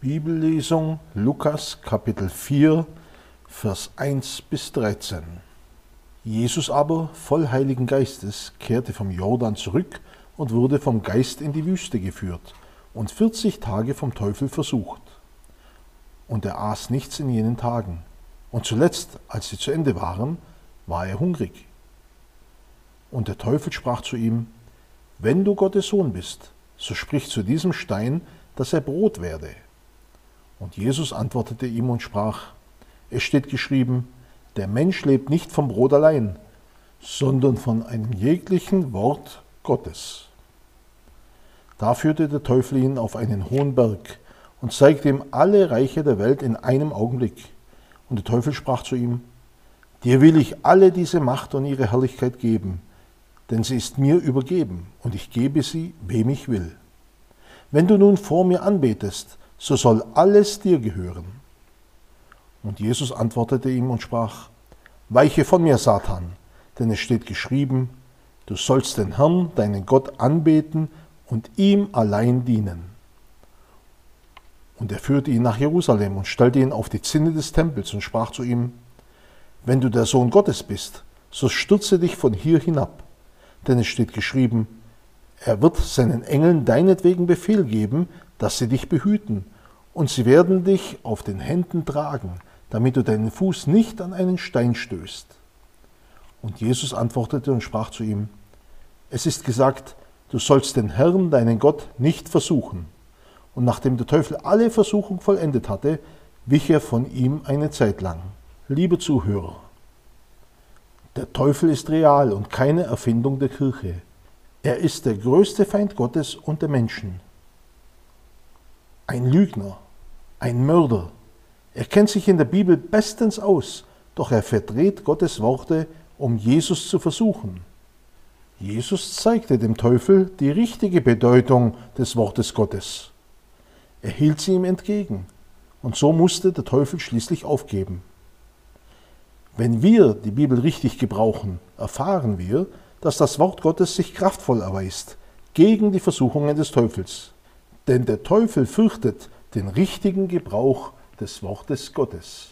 Bibellesung Lukas Kapitel 4, Vers 1 bis 13. Jesus aber, voll Heiligen Geistes, kehrte vom Jordan zurück und wurde vom Geist in die Wüste geführt und 40 Tage vom Teufel versucht. Und er aß nichts in jenen Tagen. Und zuletzt, als sie zu Ende waren, war er hungrig. Und der Teufel sprach zu ihm, Wenn du Gottes Sohn bist, so sprich zu diesem Stein, dass er Brot werde. Und Jesus antwortete ihm und sprach, es steht geschrieben, der Mensch lebt nicht vom Brot allein, sondern von einem jeglichen Wort Gottes. Da führte der Teufel ihn auf einen hohen Berg und zeigte ihm alle Reiche der Welt in einem Augenblick. Und der Teufel sprach zu ihm, Dir will ich alle diese Macht und ihre Herrlichkeit geben, denn sie ist mir übergeben, und ich gebe sie, wem ich will. Wenn du nun vor mir anbetest, so soll alles dir gehören. Und Jesus antwortete ihm und sprach, Weiche von mir, Satan, denn es steht geschrieben, du sollst den Herrn, deinen Gott, anbeten und ihm allein dienen. Und er führte ihn nach Jerusalem und stellte ihn auf die Zinne des Tempels und sprach zu ihm, Wenn du der Sohn Gottes bist, so stürze dich von hier hinab, denn es steht geschrieben, er wird seinen Engeln deinetwegen Befehl geben, dass sie dich behüten, und sie werden dich auf den Händen tragen, damit du deinen Fuß nicht an einen Stein stößt. Und Jesus antwortete und sprach zu ihm, Es ist gesagt, du sollst den Herrn, deinen Gott, nicht versuchen. Und nachdem der Teufel alle Versuchung vollendet hatte, wich er von ihm eine Zeit lang. Liebe Zuhörer, der Teufel ist real und keine Erfindung der Kirche. Er ist der größte Feind Gottes und der Menschen ein Lügner, ein Mörder. Er kennt sich in der Bibel bestens aus, doch er verdreht Gottes Worte, um Jesus zu versuchen. Jesus zeigte dem Teufel die richtige Bedeutung des Wortes Gottes. Er hielt sie ihm entgegen, und so musste der Teufel schließlich aufgeben. Wenn wir die Bibel richtig gebrauchen, erfahren wir, dass das Wort Gottes sich kraftvoll erweist gegen die Versuchungen des Teufels. Denn der Teufel fürchtet den richtigen Gebrauch des Wortes Gottes.